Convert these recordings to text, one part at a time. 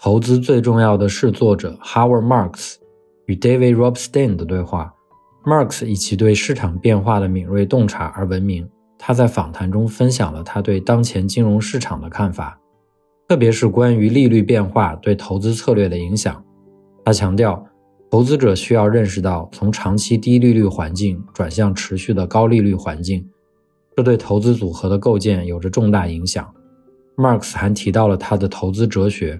投资最重要的是》作者 Howard Marks 与 David Robstein 的对话。Marks 以其对市场变化的敏锐洞察而闻名。他在访谈中分享了他对当前金融市场的看法，特别是关于利率变化对投资策略的影响。他强调。投资者需要认识到，从长期低利率环境转向持续的高利率环境，这对投资组合的构建有着重大影响。Marx 还提到了他的投资哲学，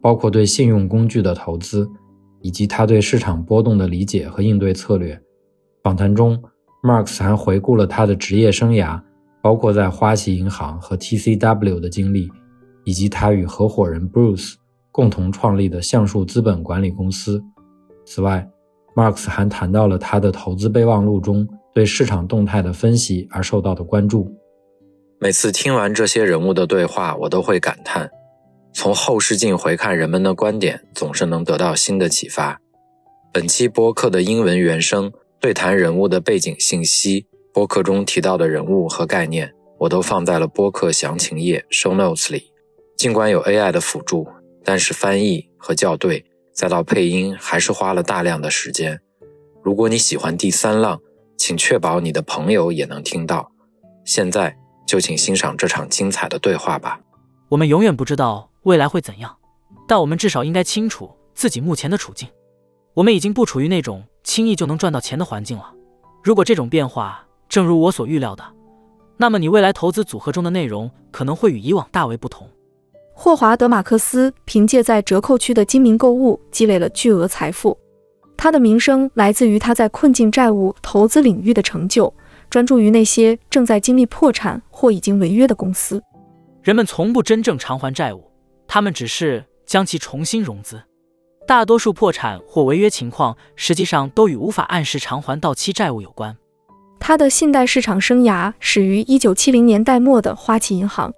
包括对信用工具的投资，以及他对市场波动的理解和应对策略。访谈中，Marx 还回顾了他的职业生涯，包括在花旗银行和 TCW 的经历，以及他与合伙人 Bruce 共同创立的橡树资本管理公司。此外，Marx 还谈到了他的投资备忘录中对市场动态的分析而受到的关注。每次听完这些人物的对话，我都会感叹：从后视镜回看人们的观点，总是能得到新的启发。本期播客的英文原声对谈人物的背景信息，播客中提到的人物和概念，我都放在了播客详情页 show notes 里。尽管有 AI 的辅助，但是翻译和校对。再到配音，还是花了大量的时间。如果你喜欢第三浪，请确保你的朋友也能听到。现在就请欣赏这场精彩的对话吧。我们永远不知道未来会怎样，但我们至少应该清楚自己目前的处境。我们已经不处于那种轻易就能赚到钱的环境了。如果这种变化正如我所预料的，那么你未来投资组合中的内容可能会与以往大为不同。霍华德·马克思凭借在折扣区的精明购物积累了巨额财富。他的名声来自于他在困境债务投资领域的成就，专注于那些正在经历破产或已经违约的公司。人们从不真正偿还债务，他们只是将其重新融资。大多数破产或违约情况实际上都与无法按时偿还到期债务有关。他的信贷市场生涯始于1970年代末的花旗银行。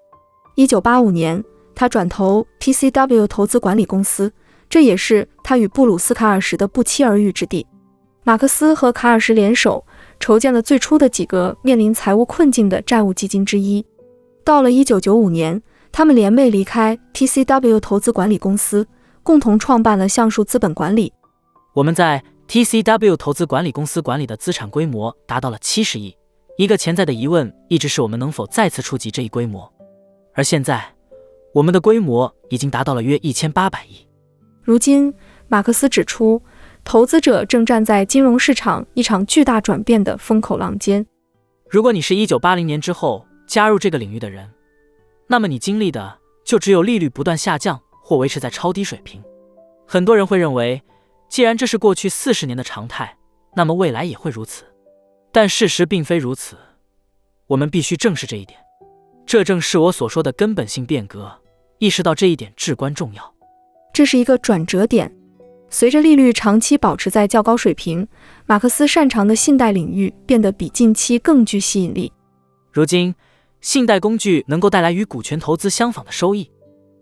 1985年。他转投 TCW 投资管理公司，这也是他与布鲁斯·卡尔什的不期而遇之地。马克思和卡尔什联手筹建了最初的几个面临财务困境的债务基金之一。到了1995年，他们联袂离开 TCW 投资管理公司，共同创办了橡树资本管理。我们在 TCW 投资管理公司管理的资产规模达到了七十亿。一个潜在的疑问一直是我们能否再次触及这一规模，而现在。我们的规模已经达到了约一千八百亿。如今，马克思指出，投资者正站在金融市场一场巨大转变的风口浪尖。如果你是一九八零年之后加入这个领域的人，那么你经历的就只有利率不断下降或维持在超低水平。很多人会认为，既然这是过去四十年的常态，那么未来也会如此。但事实并非如此。我们必须正视这一点。这正是我所说的根本性变革。意识到这一点至关重要，这是一个转折点。随着利率长期保持在较高水平，马克思擅长的信贷领域变得比近期更具吸引力。如今，信贷工具能够带来与股权投资相仿的收益。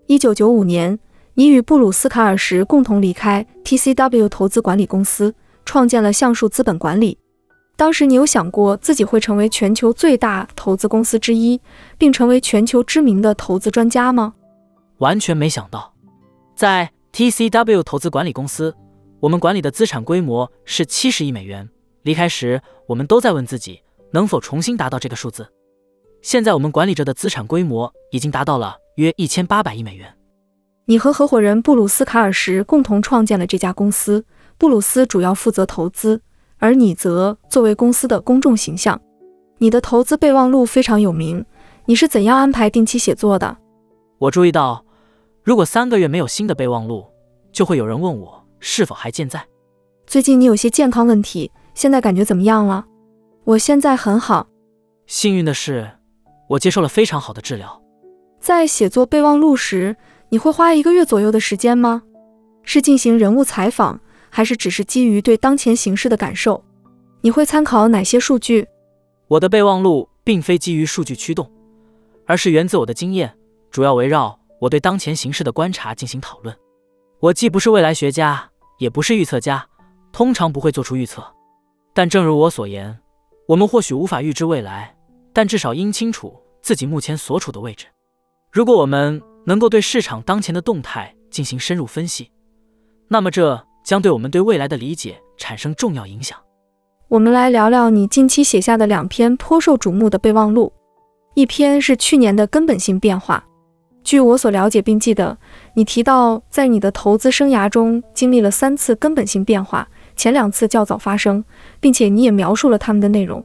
一九九五年，你与布鲁斯·卡尔什共同离开 TCW 投资管理公司，创建了橡树资本管理。当时，你有想过自己会成为全球最大投资公司之一，并成为全球知名的投资专家吗？完全没想到，在 TCW 投资管理公司，我们管理的资产规模是七十亿美元。离开时，我们都在问自己能否重新达到这个数字。现在，我们管理着的资产规模已经达到了约一千八百亿美元。你和合伙人布鲁斯·卡尔什共同创建了这家公司。布鲁斯主要负责投资，而你则作为公司的公众形象。你的投资备忘录非常有名。你是怎样安排定期写作的？我注意到。如果三个月没有新的备忘录，就会有人问我是否还健在。最近你有些健康问题，现在感觉怎么样了？我现在很好。幸运的是，我接受了非常好的治疗。在写作备忘录时，你会花一个月左右的时间吗？是进行人物采访，还是只是基于对当前形势的感受？你会参考哪些数据？我的备忘录并非基于数据驱动，而是源自我的经验，主要围绕我对当前形势的观察进行讨论。我既不是未来学家，也不是预测家，通常不会做出预测。但正如我所言，我们或许无法预知未来，但至少应清楚自己目前所处的位置。如果我们能够对市场当前的动态进行深入分析，那么这将对我们对未来的理解产生重要影响。我们来聊聊你近期写下的两篇颇受瞩目的备忘录，一篇是去年的根本性变化。据我所了解并记得，你提到在你的投资生涯中经历了三次根本性变化，前两次较早发生，并且你也描述了它们的内容。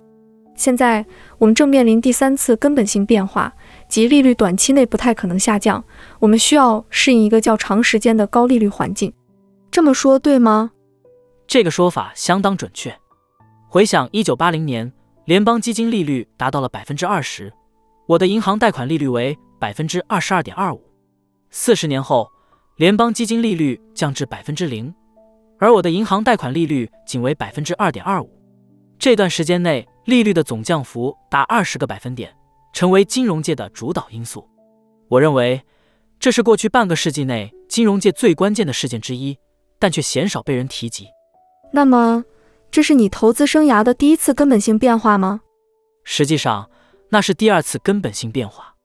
现在我们正面临第三次根本性变化，即利率短期内不太可能下降，我们需要适应一个较长时间的高利率环境。这么说对吗？这个说法相当准确。回想一九八零年，联邦基金利率达到了百分之二十，我的银行贷款利率为百分之二十二点二五。四十年后，联邦基金利率降至百分之零，而我的银行贷款利率仅为百分之二点二五。这段时间内，利率的总降幅达二十个百分点，成为金融界的主导因素。我认为这是过去半个世纪内金融界最关键的事件之一，但却鲜少被人提及。那么。这是你投资生涯的第一次根本性变化吗？实际上，那是第二次根本性变化。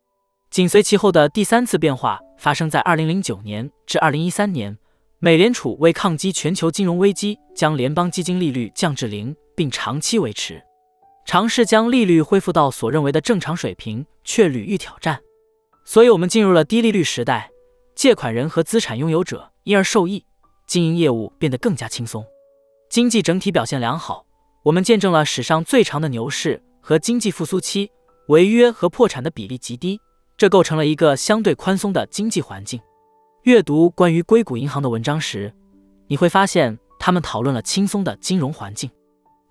紧随其后的第三次变化发生在2009年至2013年，美联储为抗击全球金融危机，将联邦基金利率降至零，并长期维持，尝试将利率恢复到所认为的正常水平，却屡遇挑战。所以，我们进入了低利率时代，借款人和资产拥有者因而受益，经营业务变得更加轻松。经济整体表现良好，我们见证了史上最长的牛市和经济复苏期，违约和破产的比例极低，这构成了一个相对宽松的经济环境。阅读关于硅谷银行的文章时，你会发现他们讨论了轻松的金融环境，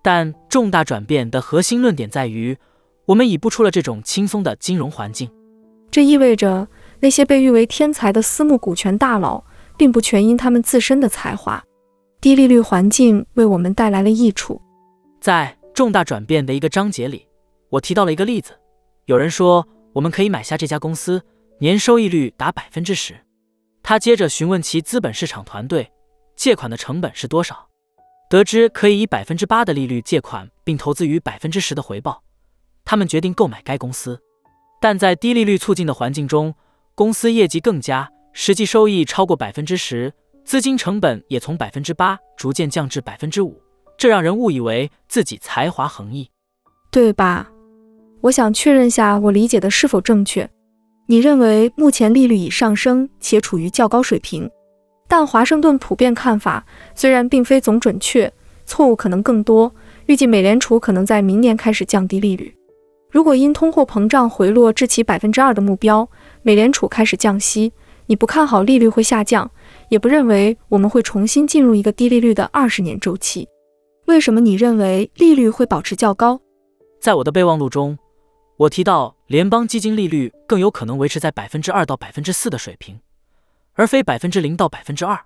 但重大转变的核心论点在于，我们已不出了这种轻松的金融环境。这意味着那些被誉为天才的私募股权大佬，并不全因他们自身的才华。低利率环境为我们带来了益处。在重大转变的一个章节里，我提到了一个例子。有人说我们可以买下这家公司，年收益率达百分之十。他接着询问其资本市场团队，借款的成本是多少。得知可以以百分之八的利率借款，并投资于百分之十的回报，他们决定购买该公司。但在低利率促进的环境中，公司业绩更佳，实际收益超过百分之十。资金成本也从百分之八逐渐降至百分之五，这让人误以为自己才华横溢，对吧？我想确认下我理解的是否正确。你认为目前利率已上升且处于较高水平，但华盛顿普遍看法虽然并非总准确，错误可能更多。预计美联储可能在明年开始降低利率。如果因通货膨胀回落至其百分之二的目标，美联储开始降息，你不看好利率会下降？也不认为我们会重新进入一个低利率的二十年周期。为什么你认为利率会保持较高？在我的备忘录中，我提到联邦基金利率更有可能维持在百分之二到百分之四的水平，而非百分之零到百分之二。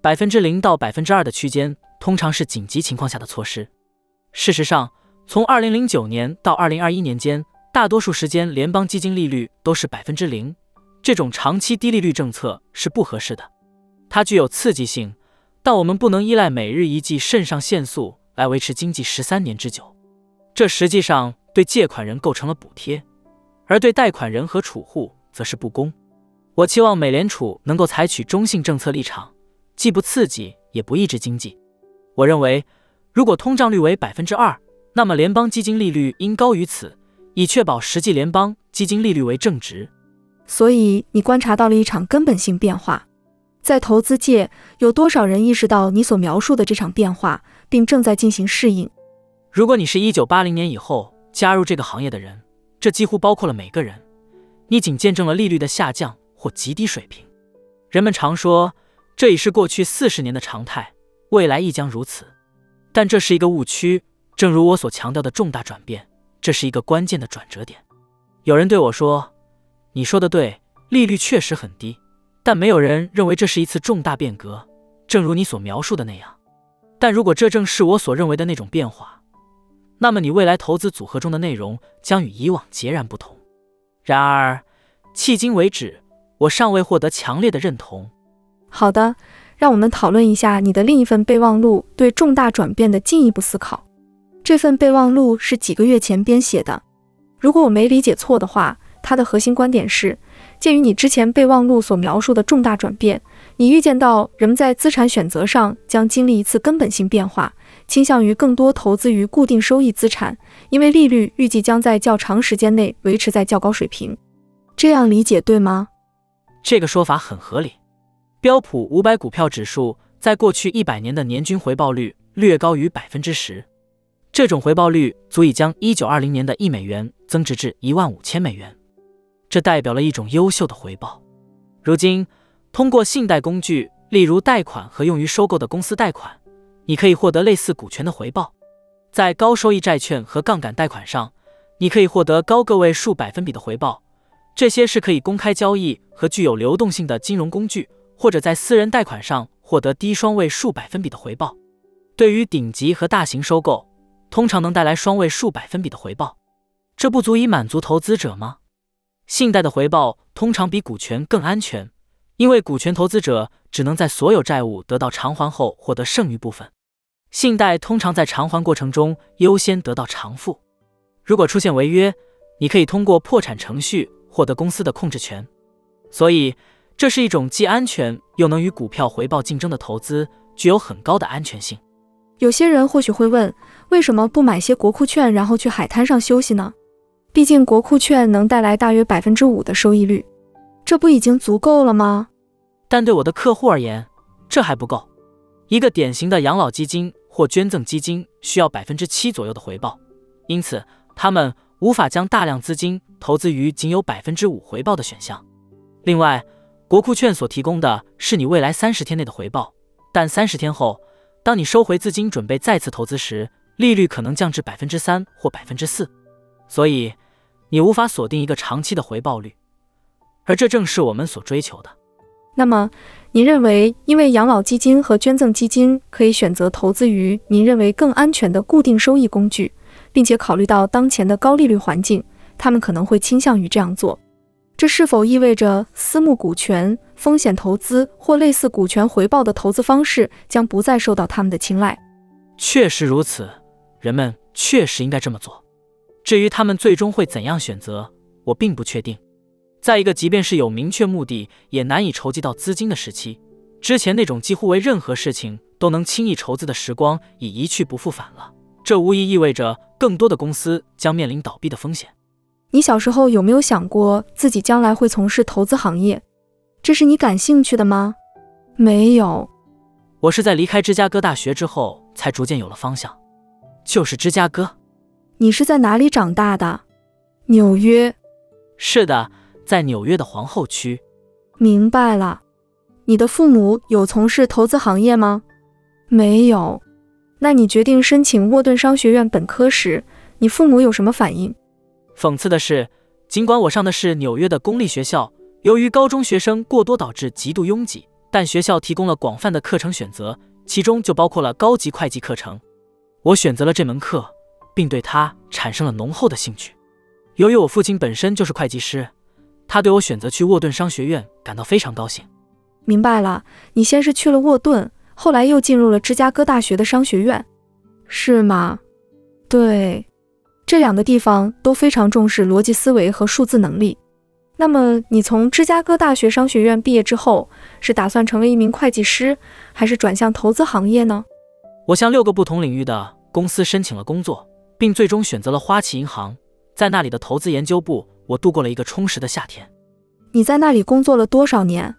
百分之零到百分之二的区间通常是紧急情况下的措施。事实上，从二零零九年到二零二一年间，大多数时间联邦基金利率都是百分之零。这种长期低利率政策是不合适的。它具有刺激性，但我们不能依赖每日一剂肾上腺素来维持经济十三年之久。这实际上对借款人构成了补贴，而对贷款人和储户则是不公。我期望美联储能够采取中性政策立场，既不刺激也不抑制经济。我认为，如果通胀率为百分之二，那么联邦基金利率应高于此，以确保实际联邦基金利率为正值。所以，你观察到了一场根本性变化。在投资界，有多少人意识到你所描述的这场变化，并正在进行适应？如果你是一九八零年以后加入这个行业的人，这几乎包括了每个人。你仅见证了利率的下降或极低水平。人们常说这已是过去四十年的常态，未来亦将如此。但这是一个误区。正如我所强调的重大转变，这是一个关键的转折点。有人对我说：“你说的对，利率确实很低。”但没有人认为这是一次重大变革，正如你所描述的那样。但如果这正是我所认为的那种变化，那么你未来投资组合中的内容将与以往截然不同。然而，迄今为止，我尚未获得强烈的认同。好的，让我们讨论一下你的另一份备忘录对重大转变的进一步思考。这份备忘录是几个月前编写的。如果我没理解错的话，它的核心观点是：鉴于你之前备忘录所描述的重大转变，你预见到人们在资产选择上将经历一次根本性变化，倾向于更多投资于固定收益资产，因为利率预计将在较长时间内维持在较高水平。这样理解对吗？这个说法很合理。标普五百股票指数在过去一百年的年均回报率略高于百分之十。这种回报率足以将一九二零年的一美元增值至一万五千美元，这代表了一种优秀的回报。如今，通过信贷工具，例如贷款和用于收购的公司贷款，你可以获得类似股权的回报。在高收益债券和杠杆贷款上，你可以获得高个位数百分比的回报。这些是可以公开交易和具有流动性的金融工具，或者在私人贷款上获得低双位数百分比的回报。对于顶级和大型收购，通常能带来双位数百分比的回报，这不足以满足投资者吗？信贷的回报通常比股权更安全，因为股权投资者只能在所有债务得到偿还后获得剩余部分，信贷通常在偿还过程中优先得到偿付。如果出现违约，你可以通过破产程序获得公司的控制权。所以，这是一种既安全又能与股票回报竞争的投资，具有很高的安全性。有些人或许会问，为什么不买些国库券，然后去海滩上休息呢？毕竟国库券能带来大约百分之五的收益率，这不已经足够了吗？但对我的客户而言，这还不够。一个典型的养老基金或捐赠基金需要百分之七左右的回报，因此他们无法将大量资金投资于仅有百分之五回报的选项。另外，国库券所提供的是你未来三十天内的回报，但三十天后。当你收回资金准备再次投资时，利率可能降至百分之三或百分之四，所以你无法锁定一个长期的回报率，而这正是我们所追求的。那么，您认为，因为养老基金和捐赠基金可以选择投资于您认为更安全的固定收益工具，并且考虑到当前的高利率环境，他们可能会倾向于这样做？这是否意味着私募股权、风险投资或类似股权回报的投资方式将不再受到他们的青睐？确实如此，人们确实应该这么做。至于他们最终会怎样选择，我并不确定。在一个即便是有明确目的也难以筹集到资金的时期，之前那种几乎为任何事情都能轻易筹资的时光已一去不复返了。这无疑意味着更多的公司将面临倒闭的风险。你小时候有没有想过自己将来会从事投资行业？这是你感兴趣的吗？没有，我是在离开芝加哥大学之后才逐渐有了方向，就是芝加哥。你是在哪里长大的？纽约。是的，在纽约的皇后区。明白了。你的父母有从事投资行业吗？没有。那你决定申请沃顿商学院本科时，你父母有什么反应？讽刺的是，尽管我上的是纽约的公立学校，由于高中学生过多导致极度拥挤，但学校提供了广泛的课程选择，其中就包括了高级会计课程。我选择了这门课，并对它产生了浓厚的兴趣。由于我父亲本身就是会计师，他对我选择去沃顿商学院感到非常高兴。明白了，你先是去了沃顿，后来又进入了芝加哥大学的商学院，是吗？对。这两个地方都非常重视逻辑思维和数字能力。那么，你从芝加哥大学商学院毕业之后，是打算成为一名会计师，还是转向投资行业呢？我向六个不同领域的公司申请了工作，并最终选择了花旗银行。在那里的投资研究部，我度过了一个充实的夏天。你在那里工作了多少年？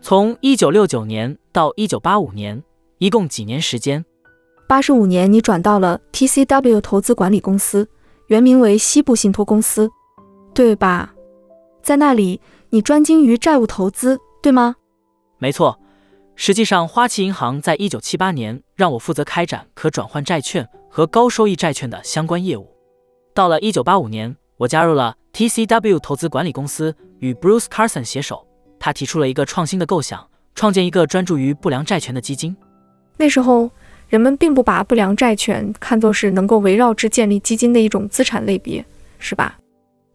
从一九六九年到一九八五年，一共几年时间？八十五年，你转到了 TCW 投资管理公司。原名为西部信托公司，对吧？在那里，你专精于债务投资，对吗？没错。实际上，花旗银行在一九七八年让我负责开展可转换债券和高收益债券的相关业务。到了一九八五年，我加入了 TCW 投资管理公司，与 Bruce Carson 携手。他提出了一个创新的构想：创建一个专注于不良债权的基金。那时候，人们并不把不良债权看作是能够围绕之建立基金的一种资产类别，是吧？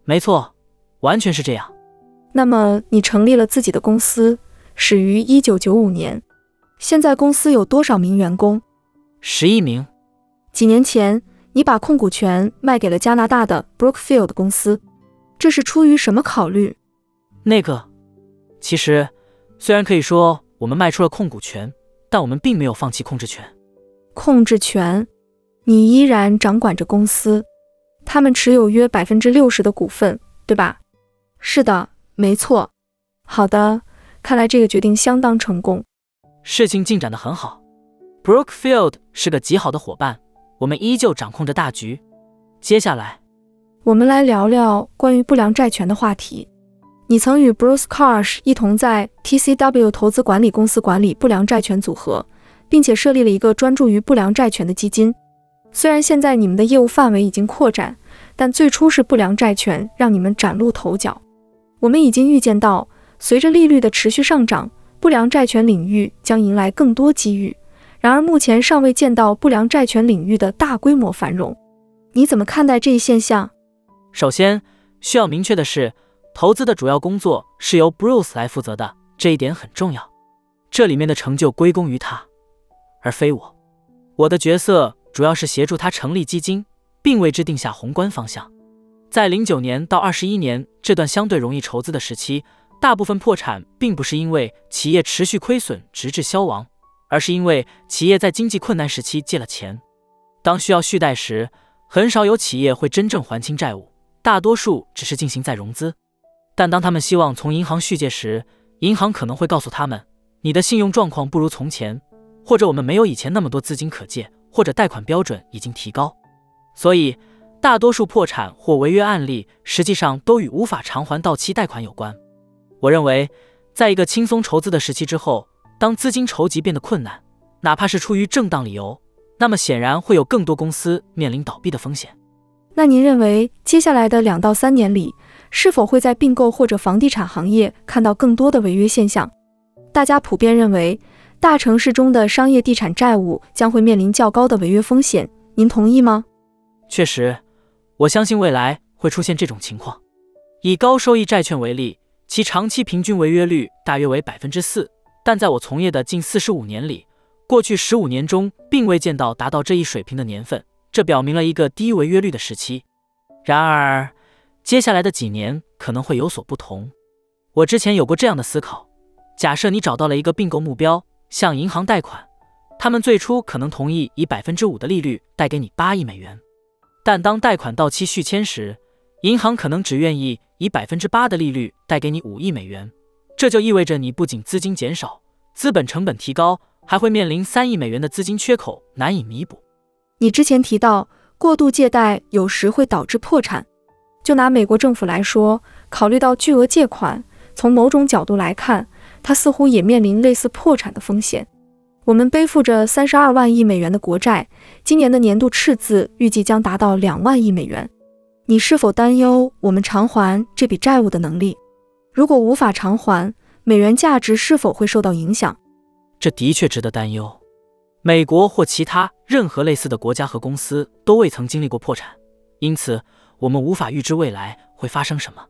没错，完全是这样。那么，你成立了自己的公司，始于一九九五年。现在公司有多少名员工？十一名。几年前，你把控股权卖给了加拿大的 Brookfield 公司，这是出于什么考虑？那个，其实，虽然可以说我们卖出了控股权，但我们并没有放弃控制权。控制权，你依然掌管着公司，他们持有约百分之六十的股份，对吧？是的。没错，好的，看来这个决定相当成功，事情进展得很好。Brookfield 是个极好的伙伴，我们依旧掌控着大局。接下来，我们来聊聊关于不良债权的话题。你曾与 Bruce Karsh 一同在 TCW 投资管理公司管理不良债权组合，并且设立了一个专注于不良债权的基金。虽然现在你们的业务范围已经扩展，但最初是不良债权让你们崭露头角。我们已经预见到，随着利率的持续上涨，不良债权领域将迎来更多机遇。然而，目前尚未见到不良债权领域的大规模繁荣。你怎么看待这一现象？首先，需要明确的是，投资的主要工作是由 Bruce 来负责的，这一点很重要。这里面的成就归功于他，而非我。我的角色主要是协助他成立基金，并为之定下宏观方向。在零九年到二十一年这段相对容易筹资的时期，大部分破产并不是因为企业持续亏损直至消亡，而是因为企业在经济困难时期借了钱。当需要续贷时，很少有企业会真正还清债务，大多数只是进行再融资。但当他们希望从银行续借时，银行可能会告诉他们：“你的信用状况不如从前，或者我们没有以前那么多资金可借，或者贷款标准已经提高。”所以。大多数破产或违约案例实际上都与无法偿还到期贷款有关。我认为，在一个轻松筹资的时期之后，当资金筹集变得困难，哪怕是出于正当理由，那么显然会有更多公司面临倒闭的风险。那您认为，接下来的两到三年里，是否会在并购或者房地产行业看到更多的违约现象？大家普遍认为，大城市中的商业地产债务将会面临较高的违约风险。您同意吗？确实。我相信未来会出现这种情况。以高收益债券为例，其长期平均违约率大约为百分之四，但在我从业的近四十五年里，过去十五年中并未见到达到这一水平的年份，这表明了一个低违约率的时期。然而，接下来的几年可能会有所不同。我之前有过这样的思考：假设你找到了一个并购目标，向银行贷款，他们最初可能同意以百分之五的利率贷给你八亿美元。但当贷款到期续签时，银行可能只愿意以百分之八的利率贷给你五亿美元，这就意味着你不仅资金减少，资本成本提高，还会面临三亿美元的资金缺口难以弥补。你之前提到过度借贷有时会导致破产，就拿美国政府来说，考虑到巨额借款，从某种角度来看，它似乎也面临类似破产的风险。我们背负着三十二万亿美元的国债，今年的年度赤字预计将达到两万亿美元。你是否担忧我们偿还这笔债务的能力？如果无法偿还，美元价值是否会受到影响？这的确值得担忧。美国或其他任何类似的国家和公司都未曾经历过破产，因此我们无法预知未来会发生什么。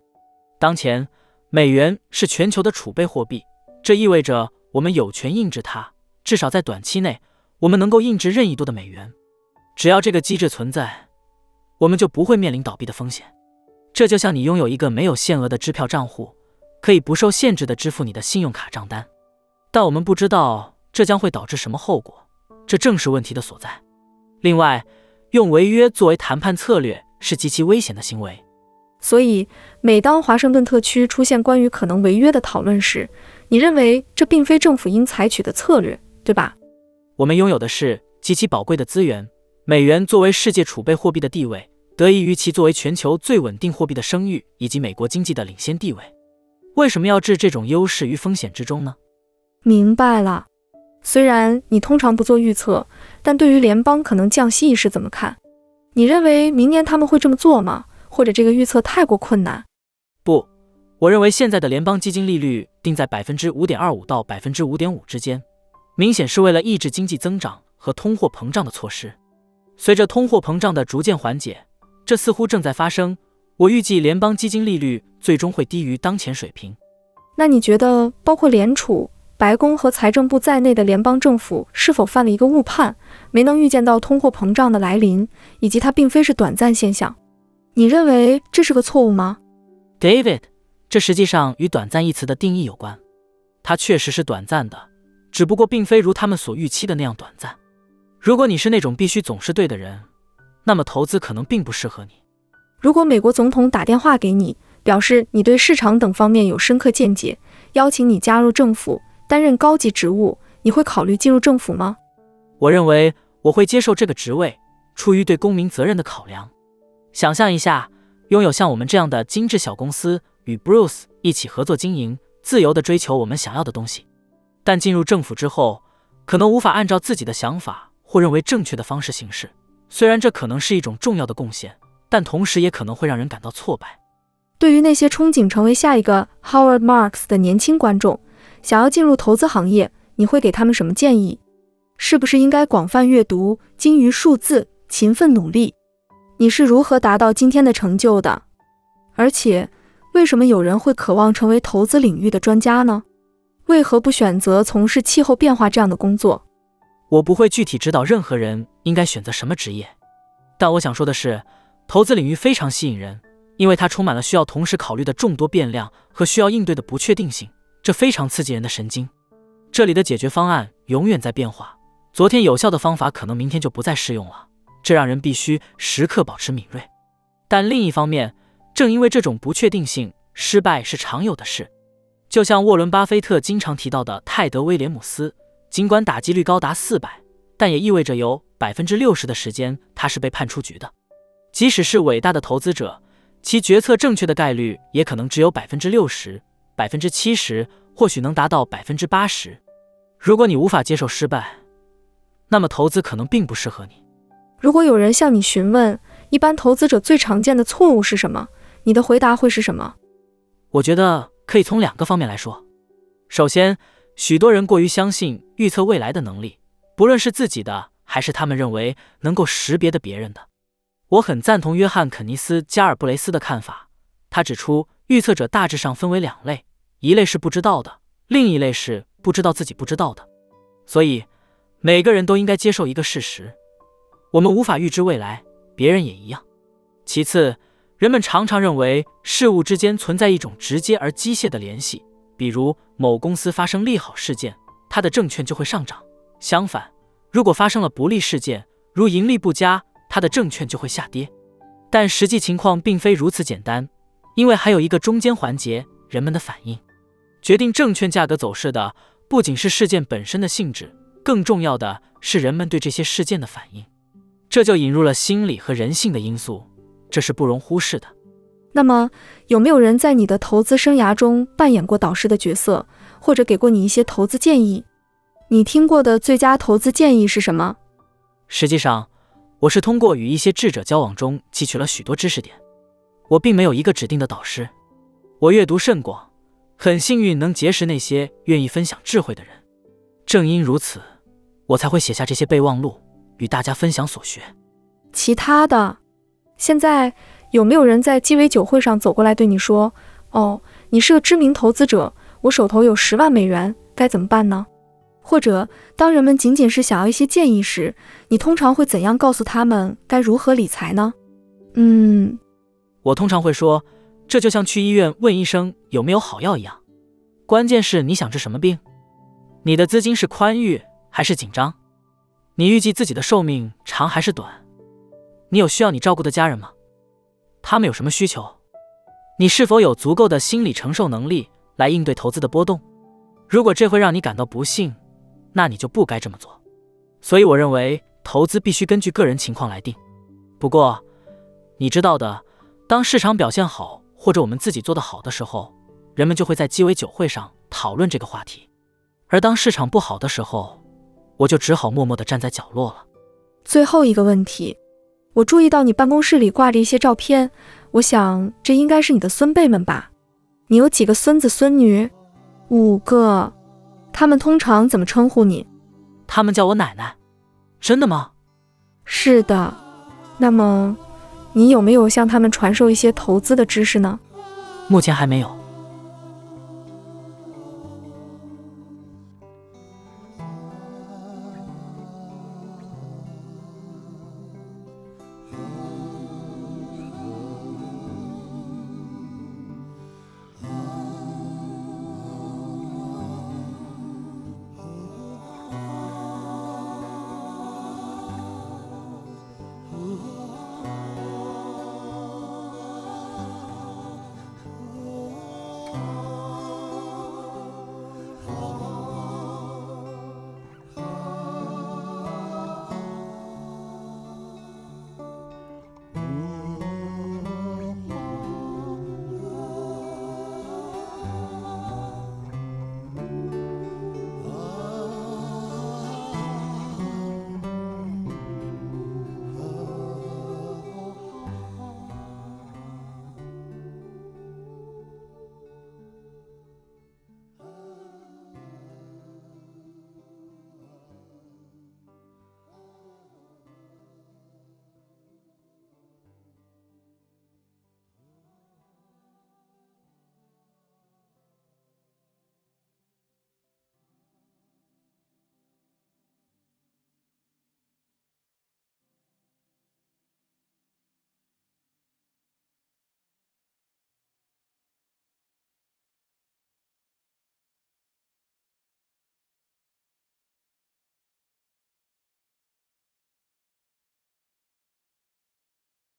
当前，美元是全球的储备货币，这意味着我们有权印制它。至少在短期内，我们能够印制任意多的美元。只要这个机制存在，我们就不会面临倒闭的风险。这就像你拥有一个没有限额的支票账户，可以不受限制地支付你的信用卡账单。但我们不知道这将会导致什么后果，这正是问题的所在。另外，用违约作为谈判策略是极其危险的行为。所以，每当华盛顿特区出现关于可能违约的讨论时，你认为这并非政府应采取的策略。对吧？我们拥有的是极其宝贵的资源。美元作为世界储备货币的地位，得益于其作为全球最稳定货币的声誉以及美国经济的领先地位。为什么要置这种优势于风险之中呢？明白了。虽然你通常不做预测，但对于联邦可能降息一事怎么看？你认为明年他们会这么做吗？或者这个预测太过困难？不，我认为现在的联邦基金利率定在百分之五点二五到百分之五点五之间，明显是为了抑制经济增长和通货膨胀的措施。随着通货膨胀的逐渐缓解，这似乎正在发生。我预计联邦基金利率最终会低于当前水平。那你觉得，包括联储、白宫和财政部在内的联邦政府是否犯了一个误判，没能预见到通货膨胀的来临，以及它并非是短暂现象？你认为这是个错误吗，David？这实际上与“短暂”一词的定义有关。它确实是短暂的，只不过并非如他们所预期的那样短暂。如果你是那种必须总是对的人，那么投资可能并不适合你。如果美国总统打电话给你，表示你对市场等方面有深刻见解，邀请你加入政府担任高级职务，你会考虑进入政府吗？我认为我会接受这个职位，出于对公民责任的考量。想象一下，拥有像我们这样的精致小公司，与 Bruce 一起合作经营，自由地追求我们想要的东西。但进入政府之后，可能无法按照自己的想法或认为正确的方式行事。虽然这可能是一种重要的贡献。但同时也可能会让人感到挫败。对于那些憧憬成为下一个 Howard Marks 的年轻观众，想要进入投资行业，你会给他们什么建议？是不是应该广泛阅读、精于数字、勤奋努力？你是如何达到今天的成就的？而且，为什么有人会渴望成为投资领域的专家呢？为何不选择从事气候变化这样的工作？我不会具体指导任何人应该选择什么职业，但我想说的是。投资领域非常吸引人，因为它充满了需要同时考虑的众多变量和需要应对的不确定性，这非常刺激人的神经。这里的解决方案永远在变化，昨天有效的方法可能明天就不再适用了，这让人必须时刻保持敏锐。但另一方面，正因为这种不确定性，失败是常有的事。就像沃伦·巴菲特经常提到的泰德·威廉姆斯，尽管打击率高达四百，但也意味着有百分之六十的时间他是被判出局的。即使是伟大的投资者，其决策正确的概率也可能只有百分之六十、百分之七十，或许能达到百分之八十。如果你无法接受失败，那么投资可能并不适合你。如果有人向你询问一般投资者最常见的错误是什么，你的回答会是什么？我觉得可以从两个方面来说。首先，许多人过于相信预测未来的能力，不论是自己的还是他们认为能够识别的别人的。我很赞同约翰·肯尼斯·加尔布雷斯的看法。他指出，预测者大致上分为两类：一类是不知道的，另一类是不知道自己不知道的。所以，每个人都应该接受一个事实：我们无法预知未来，别人也一样。其次，人们常常认为事物之间存在一种直接而机械的联系，比如某公司发生利好事件，它的证券就会上涨；相反，如果发生了不利事件，如盈利不佳，它的证券就会下跌，但实际情况并非如此简单，因为还有一个中间环节——人们的反应。决定证券价格走势的不仅是事件本身的性质，更重要的是人们对这些事件的反应。这就引入了心理和人性的因素，这是不容忽视的。那么，有没有人在你的投资生涯中扮演过导师的角色，或者给过你一些投资建议？你听过的最佳投资建议是什么？实际上。我是通过与一些智者交往中汲取了许多知识点。我并没有一个指定的导师。我阅读甚广，很幸运能结识那些愿意分享智慧的人。正因如此，我才会写下这些备忘录，与大家分享所学。其他的，现在有没有人在鸡尾酒会上走过来对你说：“哦，你是个知名投资者，我手头有十万美元，该怎么办呢？”或者，当人们仅仅是想要一些建议时，你通常会怎样告诉他们该如何理财呢？嗯，我通常会说，这就像去医院问医生有没有好药一样，关键是你想治什么病，你的资金是宽裕还是紧张，你预计自己的寿命长还是短，你有需要你照顾的家人吗？他们有什么需求？你是否有足够的心理承受能力来应对投资的波动？如果这会让你感到不幸。那你就不该这么做，所以我认为投资必须根据个人情况来定。不过，你知道的，当市场表现好或者我们自己做得好的时候，人们就会在鸡尾酒会上讨论这个话题；而当市场不好的时候，我就只好默默地站在角落了。最后一个问题，我注意到你办公室里挂着一些照片，我想这应该是你的孙辈们吧？你有几个孙子孙女？五个。他们通常怎么称呼你？他们叫我奶奶。真的吗？是的。那么，你有没有向他们传授一些投资的知识呢？目前还没有。